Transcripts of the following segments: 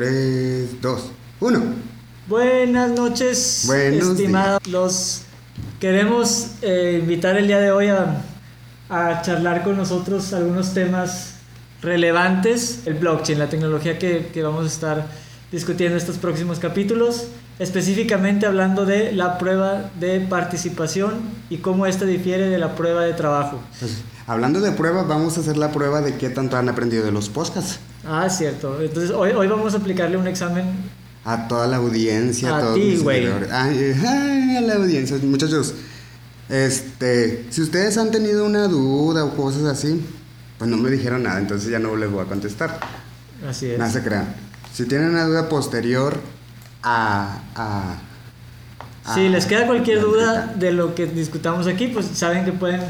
3, 2, 1. Buenas noches, Buenos estimados. Los queremos eh, invitar el día de hoy a, a charlar con nosotros algunos temas relevantes. El blockchain, la tecnología que, que vamos a estar discutiendo estos próximos capítulos, específicamente hablando de la prueba de participación y cómo esta difiere de la prueba de trabajo. Pues, hablando de pruebas, vamos a hacer la prueba de qué tanto han aprendido de los podcasts. Ah, cierto. Entonces hoy, hoy vamos a aplicarle un examen A toda la audiencia, A todos ti, mis güey. seguidores. Ay, ay, a la audiencia, muchachos. Este, si ustedes han tenido una duda o cosas así, pues no me dijeron nada, entonces ya no les voy a contestar. Así es. No se crean. Si tienen una duda posterior a. a Si les queda cualquier duda de lo que discutamos aquí, pues saben que pueden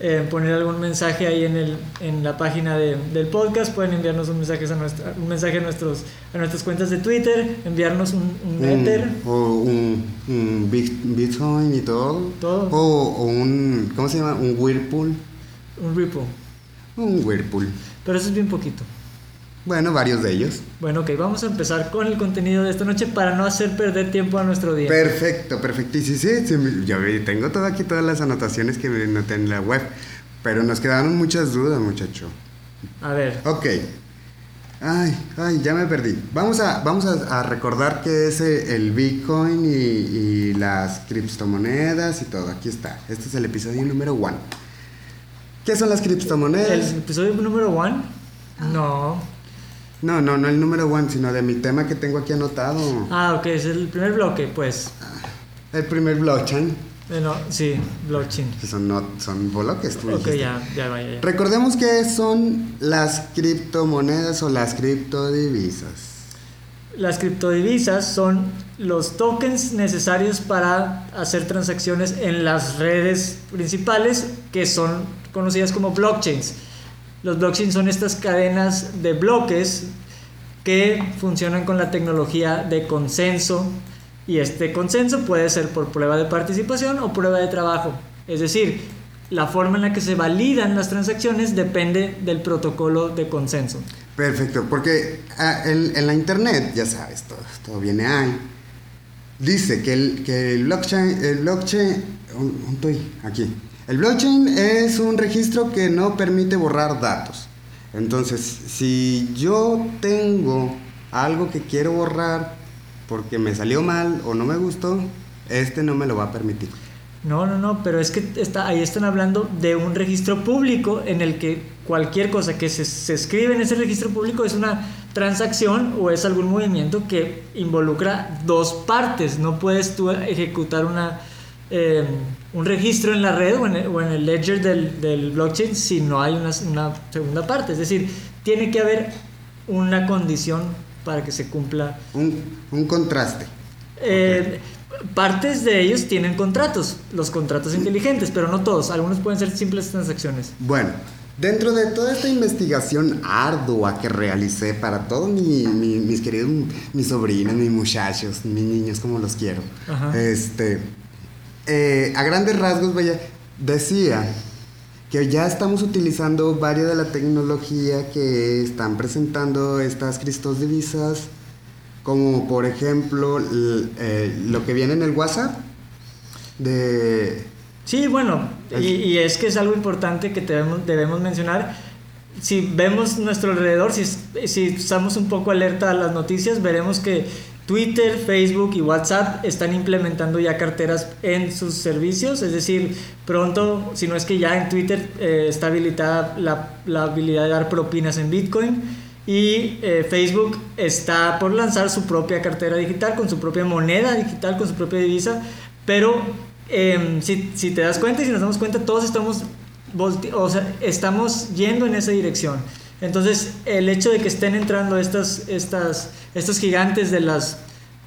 eh, poner algún mensaje ahí en, el, en la página de- del podcast, pueden enviarnos un mensaje a, nuestra, un mensaje a, nuestros, a nuestras cuentas de Twitter, enviarnos un, un Ether, o un, un bit- Bitcoin y todo. Todo. O, o un. ¿Cómo se llama? Un Whirlpool. un Ripple. Un Whirlpool. Pero eso es bien poquito. Bueno, varios de ellos. Bueno, ok, vamos a empezar con el contenido de esta noche para no hacer perder tiempo a nuestro día. Perfecto, perfecto. Y sí, sí, sí, yo tengo todo aquí todas las anotaciones que me noté en la web. Pero nos quedaron muchas dudas, muchacho. A ver, Ok. Ay, ay, ya me perdí. Vamos a, vamos a, a recordar qué es el Bitcoin y, y las criptomonedas y todo. Aquí está. Este es el episodio número one. ¿Qué son las el criptomonedas? episodio número one. No. No, no, no el número one, sino de mi tema que tengo aquí anotado. Ah, ok, es el primer bloque, pues. El primer blockchain. Bueno, sí, blockchain. Que son, no, son bloques. tú Ok, ya, ya vaya, ya. Recordemos que son las criptomonedas o las criptodivisas. Las criptodivisas son los tokens necesarios para hacer transacciones en las redes principales que son conocidas como blockchains. Los blockchains son estas cadenas de bloques que funcionan con la tecnología de consenso y este consenso puede ser por prueba de participación o prueba de trabajo. Es decir, la forma en la que se validan las transacciones depende del protocolo de consenso. Perfecto, porque ah, en, la internet, ya sabes, todo, todo viene ahí. Dice que el, que el blockchain, el blockchain, ¿dónde estoy? Aquí. El blockchain es un registro que no permite borrar datos. Entonces, si yo tengo algo que quiero borrar porque me salió mal o no me gustó, este no me lo va a permitir. No, no, no, pero es que está, ahí están hablando de un registro público en el que cualquier cosa que se, se escribe en ese registro público es una transacción o es algún movimiento que involucra dos partes. No puedes tú ejecutar una, eh, un registro en la red o en el, o en el ledger del, del blockchain si no hay una, una segunda parte. Es decir, tiene que haber una condición para que se cumpla Un, un contraste. eh, Partes de ellos tienen contratos, los contratos inteligentes, pero no todos. Algunos pueden ser simples transacciones. Bueno, dentro de toda esta investigación ardua que realicé para todos mi- mi- mis queridos, mis sobrinos, mis muchachos, mis niños, como los quiero, Ajá. este, eh, a grandes rasgos, vaya, decía que ya estamos utilizando varias de la tecnología que están presentando estas Cristos divisas, como por ejemplo eh, lo que viene en el WhatsApp de Sí, bueno, y, y es que es algo importante que debemos, debemos mencionar. Si vemos nuestro alrededor, si estamos un poco alerta a las noticias, veremos que Twitter, Facebook y WhatsApp están implementando ya carteras en sus servicios. Es decir, pronto, si no es que ya en Twitter eh, está habilitada la, la habilidad de dar propinas en Bitcoin. Y eh, Facebook está por lanzar su propia cartera digital, con su propia moneda digital, con su propia divisa. Pero em, si, si te das cuenta y si nos damos cuenta, todos estamos, o sea, estamos yendo en esa dirección. Entonces, el hecho de que estén entrando estas, estas, estos gigantes de las,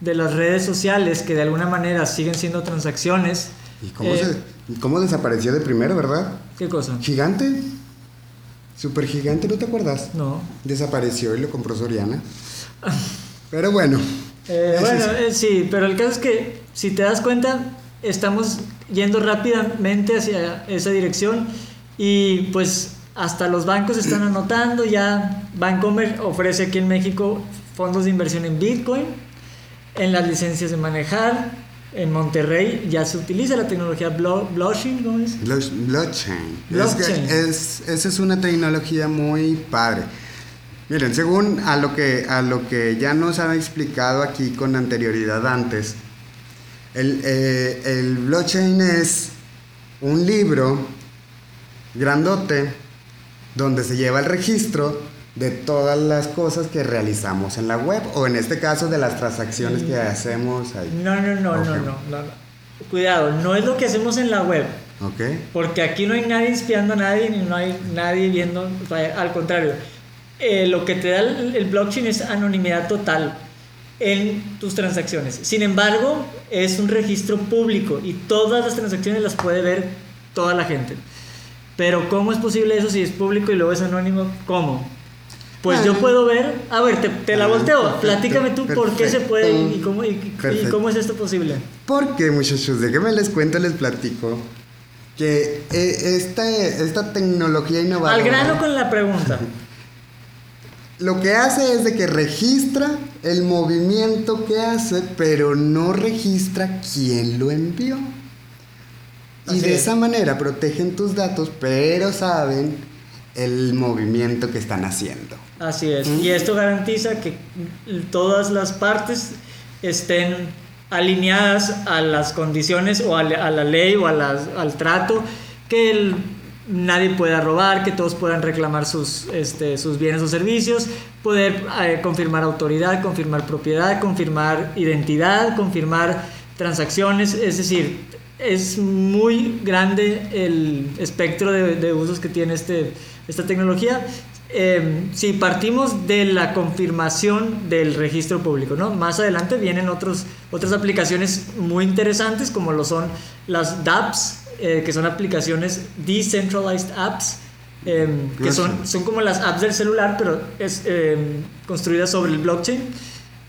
de las redes sociales, que de alguna manera siguen siendo transacciones. ¿Y cómo, eh, se- y cómo desapareció de primero, verdad? ¿Qué cosa? Gigante. Super gigante, ¿no te acuerdas? No. Desapareció y lo compró Soriana. Pero bueno. Eh, bueno, eh, sí, pero el caso es que si te das cuenta, estamos yendo rápidamente hacia esa dirección y pues hasta los bancos están anotando, ya Bancomer ofrece aquí en México fondos de inversión en Bitcoin, en las licencias de manejar. En Monterrey ya se utiliza la tecnología blockchain, ¿cómo es? Blockchain. Es esa es una tecnología muy padre. Miren, según a lo que, a lo que ya nos han explicado aquí con anterioridad antes, el, eh, el blockchain es un libro grandote donde se lleva el registro de todas las cosas que realizamos en la web o en este caso de las transacciones que hacemos ahí. No, no, no, no, no, no, Cuidado, no es lo que hacemos en la web. Ok. Porque aquí no hay nadie espiando a nadie ni no hay nadie viendo, al contrario. Eh, lo que te da el, blockchain es anonimidad total en tus transacciones. Sin embargo, es un registro público y todas las transacciones las puede ver toda la gente. Pero ¿cómo es posible eso si es público y luego es anónimo? ¿Cómo? Pues yo puedo ver, a ver, te, la ah, volteo, platícame tú por qué se puede y cómo, y, cómo es esto posible. Porque muchachos, déjenme les cuento, les platico que eh, esta, esta tecnología innovadora... Al grano con la pregunta. Lo que hace es de que registra el movimiento que hace, pero no registra quién lo envió. Y de esa manera protegen tus datos, pero saben el movimiento que están haciendo. Así es. Y esto garantiza que todas las partes estén alineadas a las condiciones o a, la ley o al trato, que nadie pueda robar, que todos puedan reclamar sus, este, sus bienes o servicios, poder eh, confirmar autoridad, confirmar propiedad, confirmar identidad, confirmar transacciones, es decir, es muy grande el espectro de, de usos que tiene este, esta tecnología. Em, si partimos de la confirmación del registro público, ¿no? Más adelante vienen otros, otras aplicaciones muy interesantes como lo son las DApps, eh, que son aplicaciones Decentralized Apps, em, que son, son como las apps del celular, pero es em, construidas sobre el blockchain.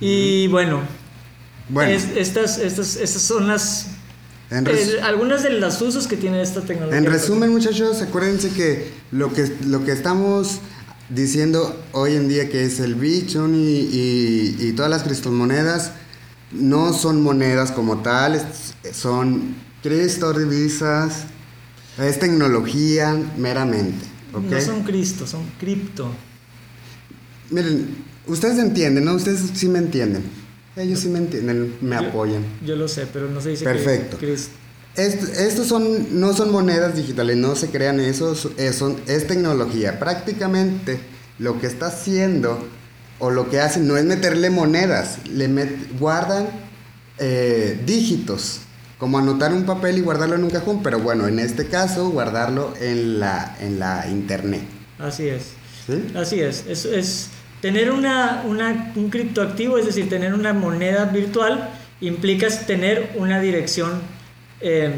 Y bueno, bueno. estas, estas, estas son las eh, algunas de los usos que tiene esta tecnología. En resumen, muchachos, acuérdense que lo que, lo que estamos diciendo hoy en día que es el Bitcoin y, y, todas las criptomonedas no son monedas como tal, son criptodivisas, es tecnología meramente. No son Cristo, son cripto. Miren, ustedes entienden, ¿no? Ustedes sí me entienden. Ellos sí me entienden, me apoyan. Yo lo sé, pero no se dice Perfecto. estos son, no son monedas digitales, no se crean eso, es, es tecnología. Prácticamente lo que está haciendo o lo que hacen no es meterle monedas, le guardan eh, dígitos, como anotar un papel y guardarlo en un cajón, pero bueno, en este caso guardarlo en la, en la internet. Así es. Así es. Es, es Tener una, un criptoactivo, es decir, tener una moneda virtual, implica tener una dirección em,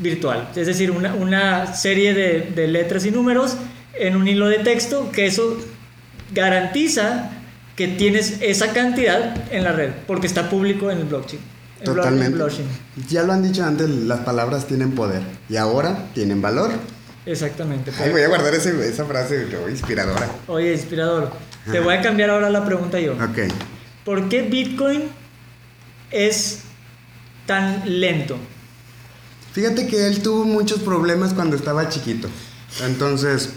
virtual, es decir, una, serie de, letras y números en un hilo de texto, que eso garantiza que tienes esa cantidad en la red, porque está público en el blockchain. Totalmente. Ya lo han dicho antes, las palabras tienen poder y ahora tienen valor. Exactamente. Ay, voy a guardar esa frase inspiradora. Oye, inspirador. Te voy a cambiar ahora la pregunta yo. Ok. ¿Por qué Bitcoin es tan lento? Fíjate que él tuvo muchos problemas cuando estaba chiquito. Entonces,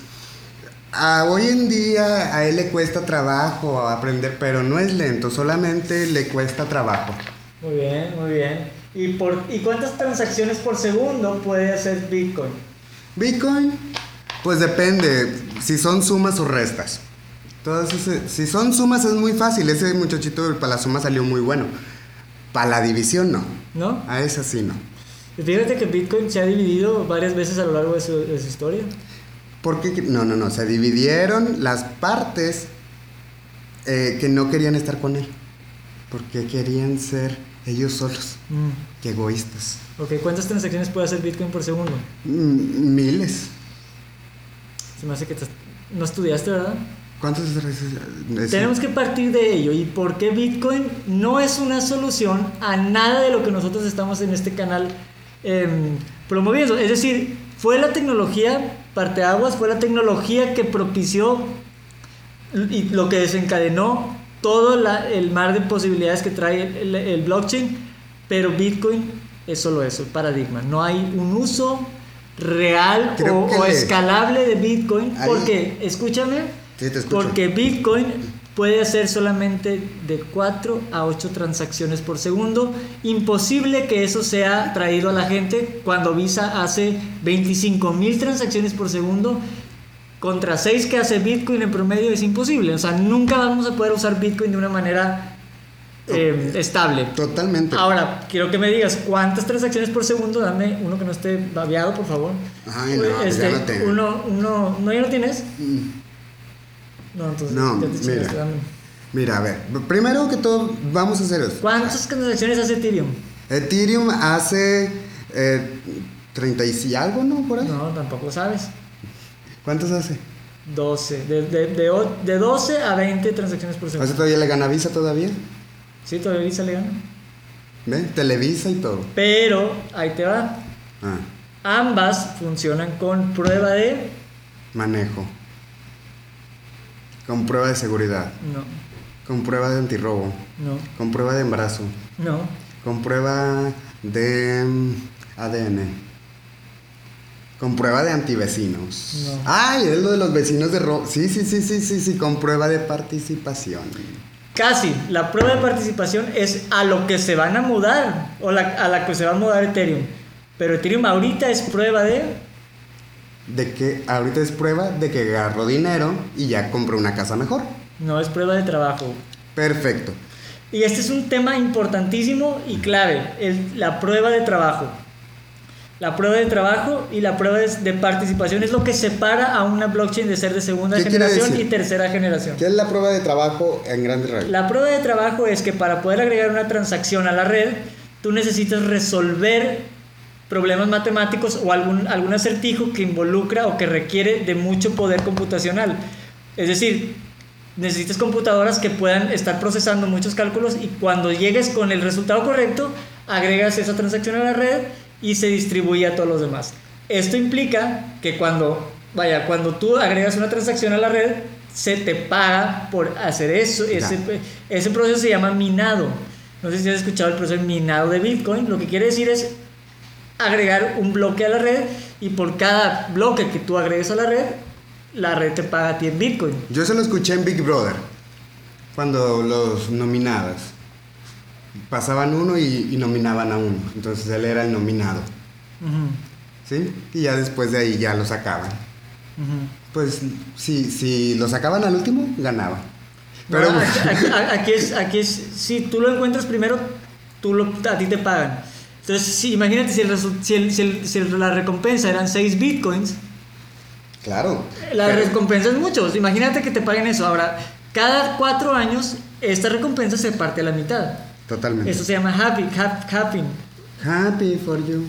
hoy en día a él le cuesta trabajo aprender, pero no es lento, solamente le cuesta trabajo. Muy bien, muy bien. ¿Y, por, ¿Y cuántas transacciones por segundo puede hacer Bitcoin? Bitcoin, pues depende si son sumas o restas. Todas si son sumas es muy fácil. Ese muchachito para la suma salió muy bueno. Para la división no. ¿No? A esa sí no. Fíjate que Bitcoin se ha dividido varias veces a lo largo de su, historia. ¿Por qué? No, no, no. Se dividieron las partes eh, que no querían estar con él. Porque querían ser ellos solos. Mm. Qué egoístas. Ok, ¿cuántas transacciones puede hacer Bitcoin por segundo? Mm, miles. Se me hace que no estudiaste, ¿verdad? ¿Cuántos Tenemos que partir de ello. ¿Y por qué Bitcoin no es una solución a nada de lo que nosotros estamos en este canal em, promoviendo? Es decir, fue la tecnología, parteaguas, fue la tecnología que propició y lo que desencadenó todo la- el mar de posibilidades que trae el, el blockchain, pero Bitcoin es solo eso, el paradigma. No hay un uso real Creo o, escalable de Bitcoin, Ahí- porque, escúchame, Sí, te escucho. porque Bitcoin puede hacer solamente de 4 a 8 transacciones por segundo. Imposible que eso sea traído a la gente cuando Visa hace 25 mil transacciones por segundo. Contra 6 que hace Bitcoin en promedio es imposible. O sea, nunca vamos a poder usar Bitcoin de una manera eh, estable. Totalmente. Ahora, quiero que me digas cuántas transacciones por segundo. Dame uno que no esté babeado, por favor. Ay, no, pues ya no tengo. Uno, uno, ¿no ya lo tienes? Mm. No, entonces No, mira. Mira, a ver, primero que todo, vamos a hacer esto. ¿Cuántas transacciones hace Ethereum? Ethereum hace eh, 30 y algo, ¿no? Por ahí. No, tampoco sabes. ¿Cuántos hace? 12. De, de, de, de 12 a 20 transacciones por ¿Hace segundo. todavía le gana Visa todavía? Sí, todavía Visa le gana. ¿Ve? Televisa y todo. Pero, ahí te va. Ah, Ambas funcionan con prueba de... manejo. Con prueba de seguridad. No, Con prueba de antirrobo. no, Con prueba de embarazo. no. Con prueba de mm, ADN. Con prueba de antivecinos. No. Ay, es lo de los vecinos de Ro. Sí, sí, sí, sí, sí, sí, con prueba de participación. Casi. La prueba de participación es a lo que se van a mudar. O la- a la que se va a mudar Ethereum. Pero Ethereum ahorita es prueba de... De que ahorita es prueba de que agarró dinero y ya compró una casa mejor. No es prueba de trabajo. Perfecto. Y este es un tema importantísimo y clave, el- la prueba de trabajo. La prueba de trabajo y la prueba de, participación es lo que separa a una blockchain de ser de segunda ¿Qué quiere generación y tercera generación. ¿Qué es la prueba de trabajo en grandes rasgos? La prueba de trabajo es que para poder agregar una transacción a la red, tú necesitas resolver problemas matemáticos o algún, algún acertijo que involucra o que requiere de mucho poder computacional. Es decir, necesitas computadoras que puedan estar procesando muchos cálculos y cuando llegues con el resultado correcto, agregas esa transacción a la red y se distribuye a todos los demás. Esto implica que cuando, vaya, cuando tú agregas una transacción a la red, se te paga por hacer eso. Ese, ese proceso se llama minado. No sé si has escuchado el proceso de minado de Bitcoin. Lo que quiere decir es agregar un bloque a la red y por cada bloque que tú agregues a la red, la red te paga a ti en Bitcoin. Yo se lo escuché en Big Brother, cuando los nominadas. Pasaban uno y, y nominaban a uno. Entonces él era el nominado. Ujú, ¿Sí? Y ya después de ahí ya lo sacaban. ujú. Pues si, si lo sacaban al último, ganaba. Pero No, aquí, aquí- aquí es, aquí es, si tú lo encuentras primero, tú lo, a ti te pagan. Entonces, si, imagínate si, el si, el- si el- si el- la recompensa eran 6 bitcoins, claro. la Pero- recompensa es mucho. Imagínate que te paguen eso. Ahora, cada 4 años, esta recompensa se parte a la mitad. Totalmente. Eso se llama happy, hap- halving, Happy for you.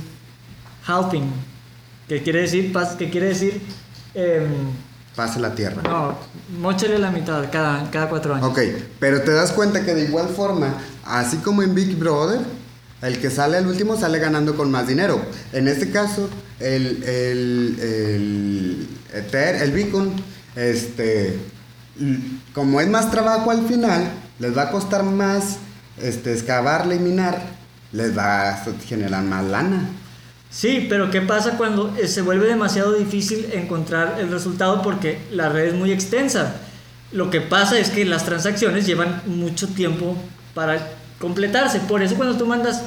halving, que quiere decir, pas- que quiere decir, em, Pase la tierra. no, mochale la mitad cada, cada 4 años. Ok, pero te das cuenta que de igual forma, así como en Big Brother, el que sale al último sale ganando con más dinero. En este caso, el, el, el, Ether, el Bitcoin, este, como es más trabajo al final, les va a costar más este, excavarle y minar, les va a generar más lana. Sí, pero ¿qué pasa cuando eh, se vuelve demasiado difícil encontrar el resultado porque la red es muy extensa? Lo que pasa es que las transacciones llevan mucho tiempo para completarse. Por eso cuando tú mandas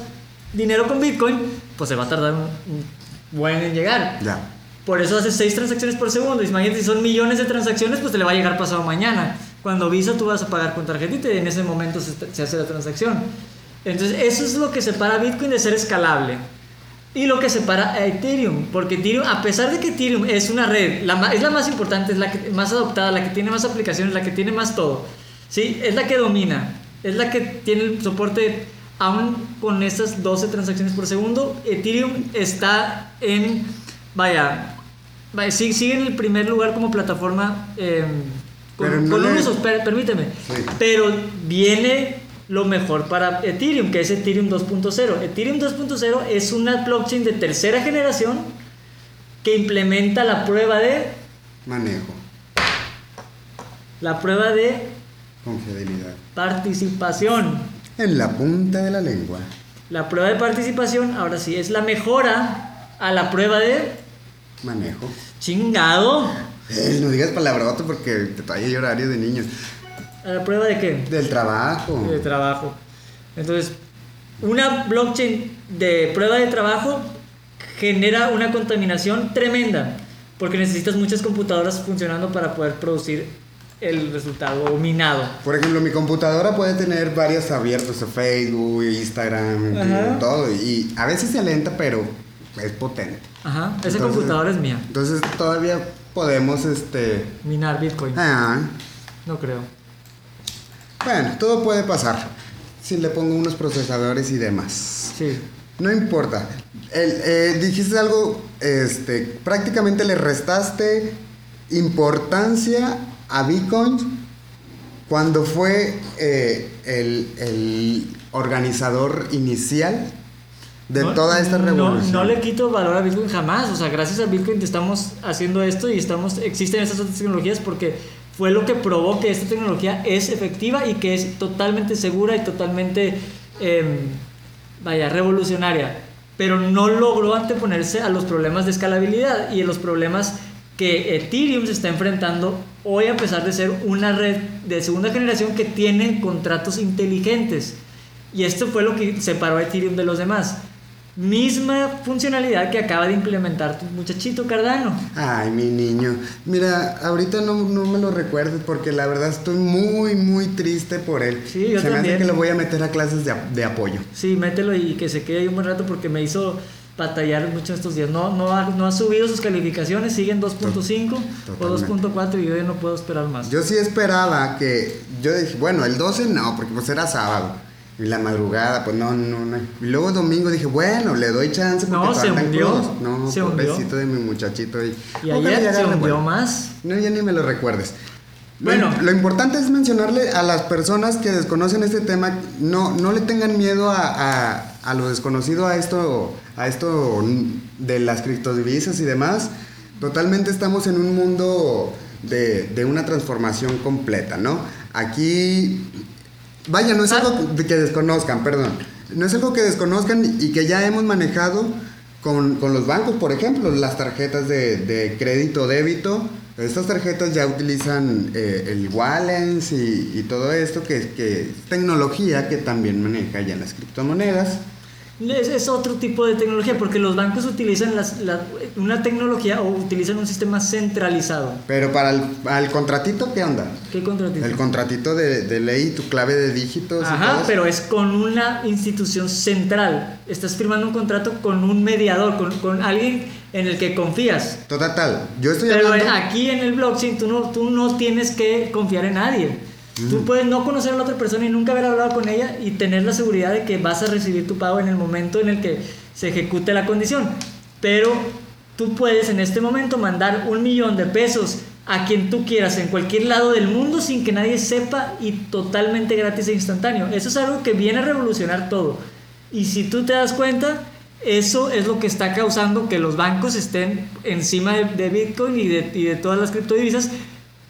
dinero con Bitcoin, pues se va a tardar un, buen en llegar. Ya. Por eso haces 6 transacciones por segundo. Imagínate, si son millones de transacciones, pues te le va a llegar pasado mañana. Cuando Visa tú vas a pagar con tarjetita y en ese momento se, se hace la transacción. Entonces, eso es lo que separa Bitcoin de ser escalable. Y lo que separa a Ethereum. Porque Ethereum, a pesar de que Ethereum es una red, la es la más importante, es la que, más adoptada, la que tiene más aplicaciones, la que tiene más todo. ¿sí? Es la que domina. Es la que tiene el soporte, aún con estas 12 transacciones por segundo. Ethereum está en, vaya, vaya sigue, sigue en el primer lugar como plataforma. eh, con, Pero no con le- un uso, per- permíteme. Sí. Pero viene lo mejor para Ethereum, que es Ethereum 2.0. Ethereum 2.0 es una blockchain de tercera generación que implementa la prueba de Manejo. la prueba de Con fidelidad. Participación. En la punta de la lengua. La prueba de participación, ahora sí, es la mejora a la prueba de Manejo. chingado. Eh, no digas palabroto porque te trae horario de niños. ¿A la prueba de qué? Del trabajo. De trabajo. Entonces, una blockchain de prueba de trabajo genera una contaminación tremenda porque necesitas muchas computadoras funcionando para poder producir el resultado minado. Por ejemplo, mi computadora puede tener varios abiertos de Facebook, Instagram, Ajá. todo. Y a veces se alenta, pero es potente. Ajá, esa Entonces- computadora es mía. Entonces todavía podemos, este... Minar Bitcoin. Ah, No creo. bueno, todo puede pasar. Si le pongo unos procesadores y demás. Sí. No importa. El, eh, dijiste algo, este, prácticamente le restaste importancia a Bitcoin cuando fue eh, el, el organizador inicial de No- toda esta no- revolución. No, le quito valor a Bitcoin jamás. O sea, gracias a Bitcoin estamos haciendo esto y estamos, existen estas otras tecnologías porque fue lo que probó que esta tecnología es efectiva y que es totalmente segura y totalmente, em, vaya, revolucionaria. Pero no logró anteponerse a los problemas de escalabilidad y a los problemas que Ethereum se está enfrentando hoy a pesar de ser una red de segunda generación que tiene contratos inteligentes. Y esto fue lo que separó a Ethereum de los demás. Misma funcionalidad que acaba de implementar tu muchachito Cardano. Ay, mi niño. Mira, ahorita no, no me lo recuerdes porque la verdad estoy muy, muy triste por él. Sí, yo Se me también. hace que lo voy a meter a clases de, de apoyo. Sí, mételo y que se quede ahí un buen rato porque me hizo batallar mucho estos días. No, no, ha, no ha subido sus calificaciones, siguen 2.5 o Totalmente. 2.4 y yo ya no puedo esperar más. Yo sí esperaba que. Yo dije, bueno, el 12 no, porque pues era sábado. Y la madrugada, pues no, no, no. Y luego domingo dije, bueno, le doy chance porque No, se hundió, crudos. No, se hundió. pobrecito de mi muchachito. Y, y ayer ya se hundió más. No, ya ni me lo recuerdes. Lo Bueno. im- Lo, importante es mencionarle a las personas que desconocen este tema, no, no le tengan miedo a, a- a lo desconocido, a esto, a esto de las criptodivisas y demás. Totalmente estamos en un mundo de, de una transformación completa, ¿no? Aquí, vaya, no es Ah. algo que desconozcan, perdón. No es algo que desconozcan y que ya hemos manejado con, con los bancos, por ejemplo, las tarjetas de, de crédito débito. Estas tarjetas ya utilizan eh, el Wallens y, y todo esto, que, que es tecnología que también maneja ya las criptomonedas. Es, es otro tipo de tecnología porque los bancos utilizan las- la- una tecnología o utilizan un sistema centralizado. Pero para el, contratito, ¿qué onda? ¿Qué contratito? El contratito de, de ley, tu clave de dígitos. y todo Ajá, pero es con una institución central. Estás firmando un contrato con un mediador, con, con alguien en el que confías. Total, tal. Yo estoy Pero hablando. aquí en el blockchain tú no, tú no tienes que confiar en nadie. Tú puedes no conocer a la otra persona y nunca haber hablado con ella y tener la seguridad de que vas a recibir tu pago en el momento en el que se ejecute la condición. Pero tú puedes en este momento mandar un millón de pesos a quien tú quieras en cualquier lado del mundo sin que nadie sepa y totalmente gratis e instantáneo. Eso es algo que viene a revolucionar todo. Y si tú te das cuenta, eso es lo que está causando que los bancos estén encima de, de Bitcoin y de, y de todas las criptodivisas,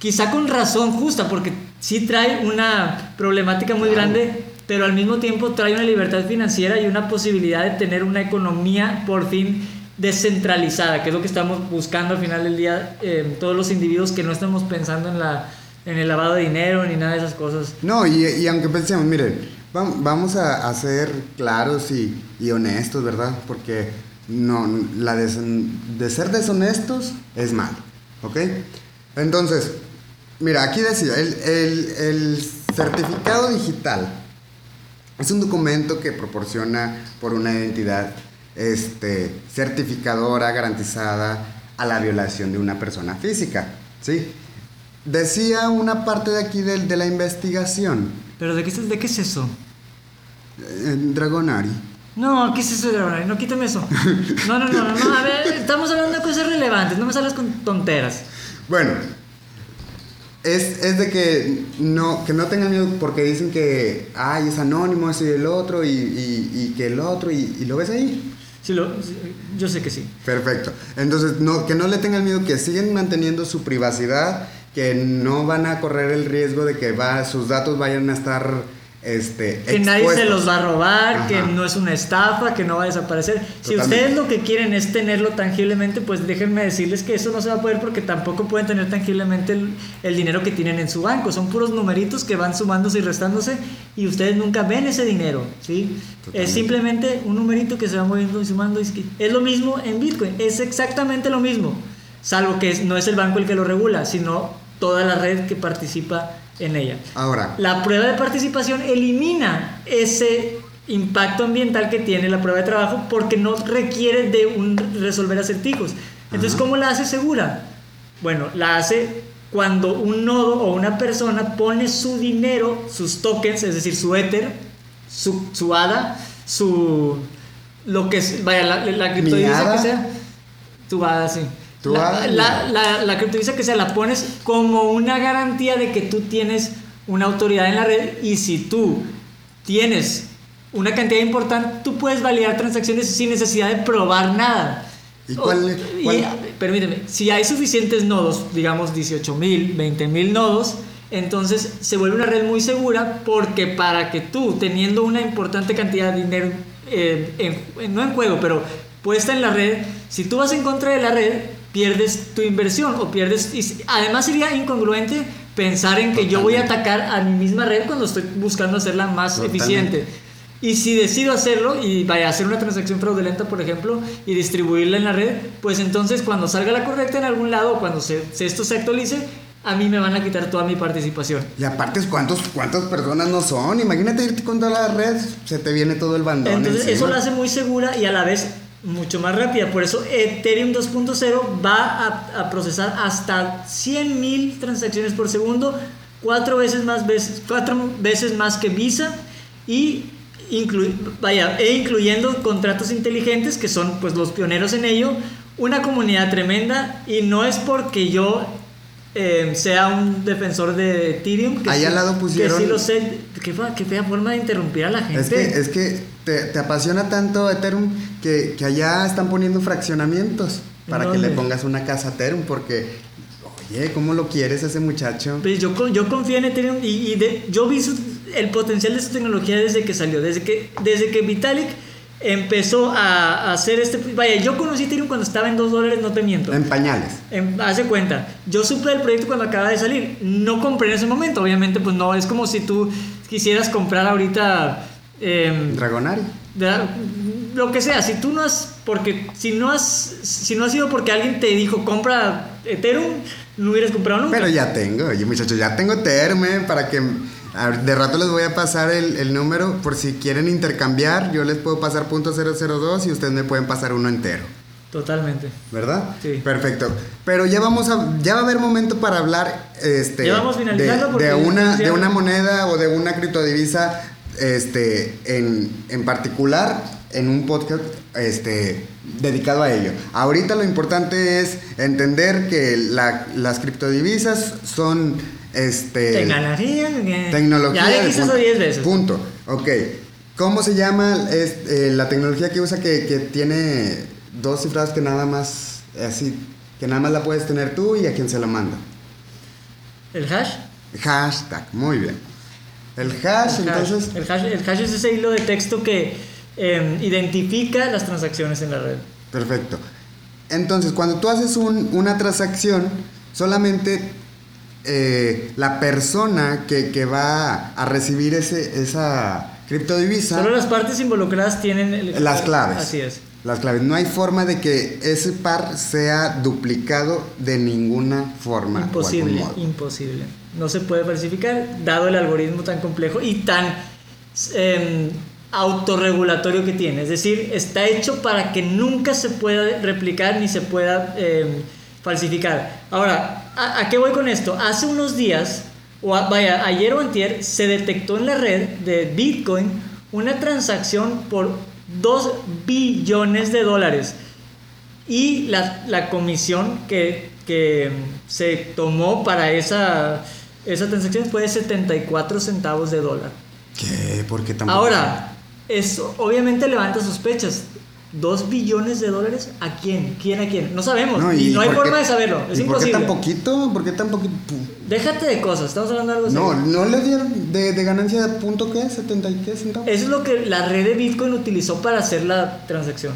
quizá con razón justa, porque sí trae una problemática muy grande, pero al mismo tiempo trae una libertad financiera y una posibilidad de tener una economía por fin descentralizada, que es lo que estamos buscando al final del día, eh, todos los individuos que no estamos pensando en, la, en el lavado de dinero ni nada de esas cosas. No, y, y aunque pensemos, miren, vam- vamos a, a ser claros y, y honestos, ¿verdad? Porque no, la deshon- de ser deshonestos es malo, ¿ok? Entonces, mira, aquí decía, el, el- el certificado digital es un documento que proporciona por una identidad este, certificadora garantizada a la violación de una persona física, ¿sí? Decía una parte de aquí del- de, la investigación, Pero ¿de qué, es- de qué es eso? eh, Dragonari. No, ¿qué es eso de Dragonari? No, quítame eso. No, no, no, no, no, a ver, estamos hablando de cosas relevantes, no me sales con tonteras. Bueno, es, es de que no, que no tengan miedo porque dicen que, ay, es anónimo, ese y el otro, y, y- y que el otro, y, y lo ves ahí. Sí, lo, yo sé que sí. Perfecto. Entonces, no, que no le tengan miedo, que siguen manteniendo su privacidad, que no van a correr el riesgo de que va, sus datos vayan a estar este, que nadie se los va a robar, que no es una estafa, que no va a desaparecer. Si ustedes lo que quieren es tenerlo tangiblemente, pues déjenme decirles que eso no se va a poder porque tampoco pueden tener tangiblemente el, dinero que tienen en su banco. Son puros numeritos que van sumándose y restándose y ustedes nunca ven ese dinero. ¿sí? Es simplemente un numerito que se va moviendo y sumando. Es lo mismo en Bitcoin, es exactamente lo mismo, salvo que no es el banco el que lo regula, sino toda la red que participa en ella. Ahora. La prueba de participación elimina ese impacto ambiental que tiene la prueba de trabajo porque no requiere de un resolver acertijos. Entonces, ¿cómo la hace segura? Bueno, la hace cuando un nodo o una persona pone su dinero, sus tokens, es decir, su Ether, su, su ADA, su. lo que es, vaya, la, la criptodivisa que sea, tu ADA, sí la, la, la, que sea, la pones como una garantía de que tú tienes una autoridad en la red y si tú tienes una cantidad importante, tú puedes validar transacciones sin necesidad de probar nada. ¿Y cuál, permíteme, si hay suficientes nodos, digamos 18 mil, 20 mil nodos, entonces se vuelve una red muy segura porque para que tú, teniendo una importante cantidad de dinero, eh, no en juego, pero puesta en la red, si tú vas en contra de la red, pierdes tu inversión o pierdes... además sería incongruente pensar en que yo voy a atacar a mi misma red cuando estoy buscando hacerla más eficiente. Y si decido hacerlo y vaya a hacer una transacción fraudulenta, por ejemplo, y distribuirla en la red, pues entonces cuando salga la correcta en algún lado, cuando se, esto se actualice, a mí me van a quitar toda mi participación. Y aparte, ¿cuántos, ¿cuántas personas no son? Imagínate irte con toda la red, se te viene todo el bandón. Entonces, eso la hace muy segura y a la vez mucho más rápida. Por eso Ethereum 2.0 va a, procesar hasta 100.000 transacciones por segundo, cuatro veces más, veces, cuatro veces más que Visa y vaya, e incluyendo contratos inteligentes que son pues los pioneros en ello, una comunidad tremenda y no es porque yo eh, sea un defensor de Ethereum que, al lado pusieron... que sí lo sé, qué, qué fea forma de interrumpir a la gente. Es que, es que te, apasiona tanto Ethereum que, que, allá están poniendo fraccionamientos para que le pongas una casa Ethereum porque, oye, ¿cómo lo quieres ese muchacho? Pues yo, yo confío en Ethereum y, y yo vi el potencial de su tecnología desde que salió, desde que, desde que Vitalik empezó a, hacer este... Vaya, yo conocí Ethereum cuando estaba en 2 dólares, no te miento. En pañales. hace cuenta, yo supe el proyecto cuando acaba de salir, no compré en ese momento, obviamente pues no, es como si tú quisieras comprar ahorita eh, Dragonari. lo que sea, si tú no has, porque si no has, si no ha sido porque alguien te dijo compra Ethereum, no hubieras comprado nunca. Pero ya tengo, oye muchachos, ya tengo Ethereum eh, para que de rato les voy a pasar el, el, número por si quieren intercambiar, yo les puedo pasar punto .002 y ustedes me pueden pasar uno entero. Totalmente. ¿Verdad? Sí. Perfecto. Pero ya vamos a, ya va a haber momento para hablar este, de, de, una, de una moneda o de una criptodivisa este, en, en particular en un podcast este, dedicado a ello. Ahorita lo importante es entender que las criptodivisas son este, tecnología. Tecnología. Ya dijiste eso 10 veces. Punto. Ok. ¿Cómo se llama eh, la tecnología que usa que, que, tiene dos cifras que nada más así que nada más la puedes tener tú y a quien se la manda? ¿El hash? Hashtag, muy bien. El hash, entonces. El hash, el hash es ese hilo de texto que em, identifica las transacciones en la red. Perfecto. Entonces, cuando tú haces una transacción, solamente eh, la persona que, que, va a recibir ese, esa criptodivisa. Solo las partes involucradas tienen las claves. Así es. Las claves. No hay forma de que ese par sea duplicado de ninguna forma. Imposible, imposible no se puede falsificar, dado el algoritmo tan complejo y tan eh, autorregulatorio que tiene. Es decir, está hecho para que nunca se pueda replicar ni se pueda em, falsificar. Ahora, ¿a, qué voy con esto? Hace unos días, o vaya, ayer o antier, se detectó en la red de Bitcoin una transacción por 2 billones de dólares. Y la, la comisión que, que se tomó para esa esa transacción fue de 74 centavos de dólar. ¿Qué? ¿Por qué tan Ahora, eso obviamente levanta sospechas. ¿Dos billones de dólares? ¿A quién? ¿Quién a quién? No sabemos. No, y, y no hay forma qué- de saberlo. Es ¿y ¿Por qué imposible. tan poquito? ¿Por qué tan poquito? Déjate de cosas. Estamos hablando de algo No, serio. no le dieron de, de ganancia de punto qué, 70 y qué centavos. Eso es lo que la red de Bitcoin utilizó para hacer la transacción.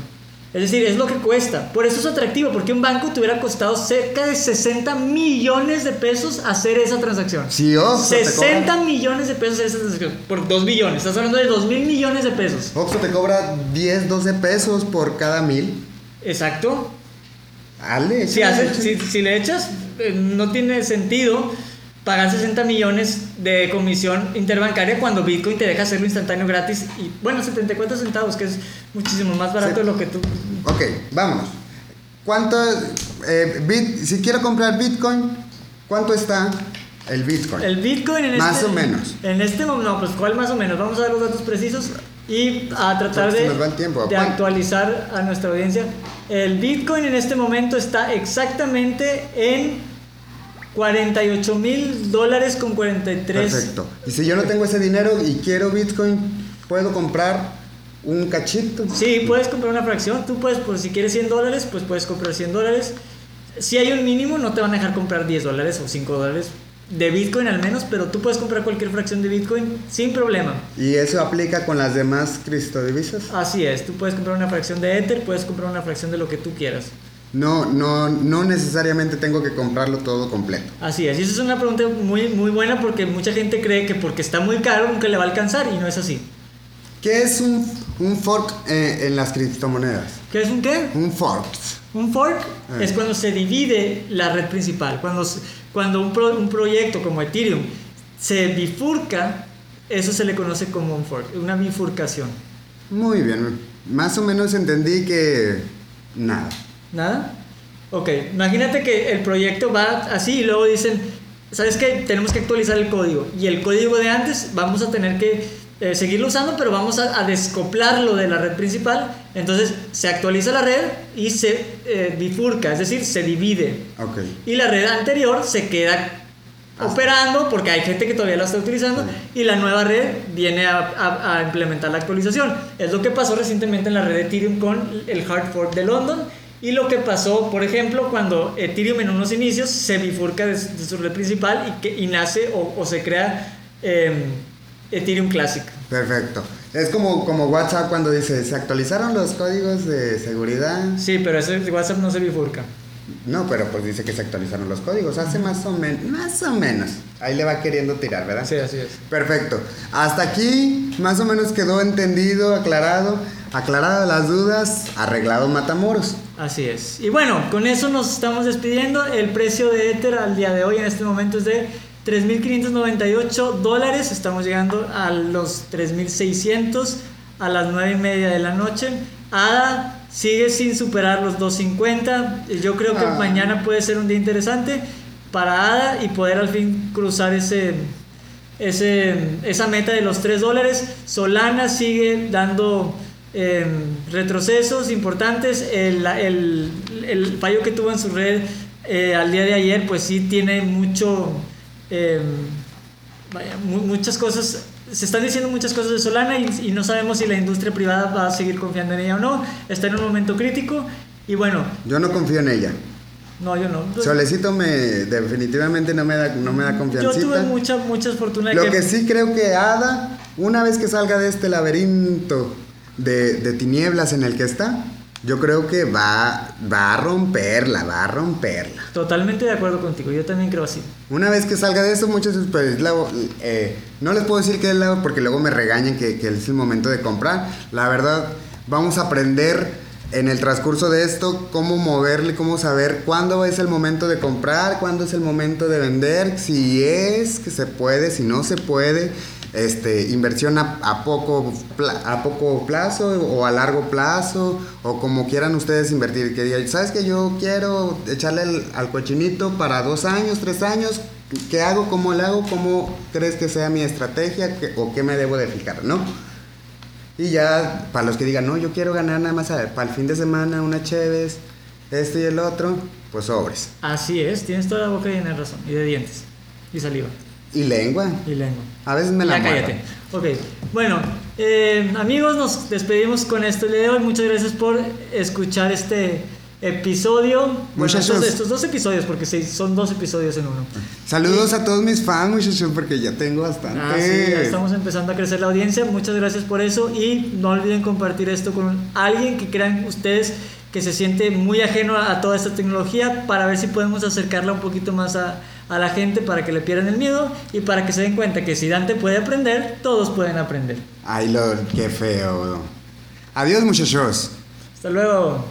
Es decir, es lo que cuesta. Por eso es atractivo, porque un banco te hubiera costado cerca de 60 millones de pesos hacer esa transacción. Sí, Oxxo te 60 cobra, millones de pesos hacer esa transacción. Por 2 billones. Estás hablando de 2 mil millones de pesos. Oxxo te cobra 10, 12 pesos por cada mil. Exacto. Ale, Si, si, si le echas, eh, no tiene sentido pagar 60 millones de comisión interbancaria cuando Bitcoin te deja hacerlo instantáneo gratis y bueno, 74 centavos, que es muchísimo más barato Sí. de lo que tú... Ok, vámonos. ¿Cuánto, eh, bit, si quiero comprar Bitcoin, cuánto está el Bitcoin? El Bitcoin en Más este... o menos. En este momento, no, pues ¿cuál más o menos? Vamos a dar los datos precisos y a tratar Porque se de, de ¿Cuán- actualizar a nuestra audiencia. El Bitcoin en este momento está exactamente en 48 mil dólares con 43 Perfecto. Y si yo no tengo ese dinero y quiero Bitcoin, ¿puedo comprar un cachito? Sí, puedes comprar una fracción. Tú puedes, pues si quieres 100 dólares, pues puedes comprar 100 dólares. Si hay un mínimo, no te van a dejar comprar 10 dólares o 5 dólares de Bitcoin al menos, pero tú puedes comprar cualquier fracción de Bitcoin sin problema. Y eso aplica con las demás criptodivisas. Así es, tú puedes comprar una fracción de Ether, puedes comprar una fracción de lo que tú quieras. No, no, no necesariamente tengo que comprarlo todo completo. Así es, y esa es una pregunta muy, muy buena porque mucha gente cree que porque está muy caro nunca le va a alcanzar y no es así. ¿Qué es un, un fork eh, en las criptomonedas? ¿Qué es un qué? Un fork. Un fork Eh. es cuando se divide la red principal. Cuando, cuando un, pro- un proyecto como Ethereum se bifurca, eso se le conoce como un fork, una bifurcación. Muy bien. Más o menos entendí que nada. ¿Nada? Ok, imagínate que el proyecto va así y luego dicen, ¿sabes qué? Tenemos que actualizar el código. Y el código de antes vamos a tener que eh, seguirlo usando, pero vamos a, a descoplarlo de la red principal. Entonces se actualiza la red y se eh, bifurca, es decir, se divide. Ok. Y la red anterior se queda operando porque hay gente que todavía la está utilizando y la nueva red viene a, a- a implementar la actualización. Es lo que pasó recientemente en la red de Ethereum con el hard fork de London y lo que pasó, por ejemplo, cuando Ethereum en unos inicios se bifurca de, de su red principal y, que, y nace o, o se crea em, Ethereum Classic. Perfecto. Es como, como WhatsApp cuando dice, se actualizaron los códigos de seguridad. Sí, pero ese WhatsApp no se bifurca. No, pero pues dice que se actualizaron los códigos. Hace más o menos. Más o menos. Ahí le va queriendo tirar, ¿verdad? Sí, así es. Perfecto. Hasta aquí más o menos quedó entendido, aclarado, aclarado las dudas, arreglado Matamoros. Así es. Y bueno, con eso nos estamos despidiendo. El precio de Ether al día de hoy en este momento es de 3.598 dólares. Estamos llegando a los 3.600 a las 9 y media de la noche. ADA sigue sin superar los 250. Yo creo que Ah. mañana puede ser un día interesante para ADA y poder al fin cruzar ese, ese, esa meta de los 3 dólares. Solana sigue dando eh, retrocesos importantes. El, el, el fallo que tuvo en su red eh, al día de ayer, pues sí tiene mucho. eh, vaya, mu- muchas cosas. Se están diciendo muchas cosas de Solana y, y no sabemos si la industria privada va a seguir confiando en ella o no. Está en un momento crítico. Y bueno, Yo no confío en ella. no, yo no. Solecito me definitivamente no me da, no me da Yo confiancita. tuve mucha, mucha fortuna Lo que, que sí creo que Ada, una vez que salga de este laberinto de, de tinieblas en el que está, yo creo que va, va a romperla, va a romperla. Totalmente de acuerdo contigo, yo también creo así. Una vez que salga de eso, muchos pues, luego, eh, no les puedo decir que es la porque luego me regañan que, que es el momento de comprar. La verdad, vamos a aprender en el transcurso de esto cómo moverle, cómo saber cuándo es el momento de comprar, cuándo es el momento de vender, si es que se puede, si no se puede. Este, inversión a, poco, a poco plazo o a largo plazo o como quieran ustedes invertir. Que digan, ¿sabes que yo quiero echarle al cochinito para dos años, tres años? ¿Qué hago? ¿Cómo le hago? ¿Cómo crees que sea mi estrategia? ¿Qué- ¿O qué me debo de fijar? ¿No? Y ya, para los que digan, no, yo quiero ganar nada más para el fin de semana, una Cheves, esto y el otro, pues sobres. Así es, tienes toda la boca llena de razón y de dientes y saliva. Y lengua. Y lengua. A veces me la Ya cállate. Ok, bueno, eh, amigos, nos despedimos con esto el día de hoy. Muchas gracias por escuchar este episodio. Bueno, estos, estos dos episodios, porque sí, son dos episodios en uno. Saludos a todos mis fans, muchachos, porque ya tengo bastante. Ah, sí, ya estamos empezando a crecer la audiencia. Muchas gracias por eso y no olviden compartir esto con alguien que crean ustedes que se siente muy ajeno a toda esta tecnología para ver si podemos acercarla un poquito más a, a la gente para que le pierdan el miedo y para que se den cuenta que si Dante puede aprender, todos pueden aprender. Ay, lo, qué feo. Adiós, muchachos. Hasta luego.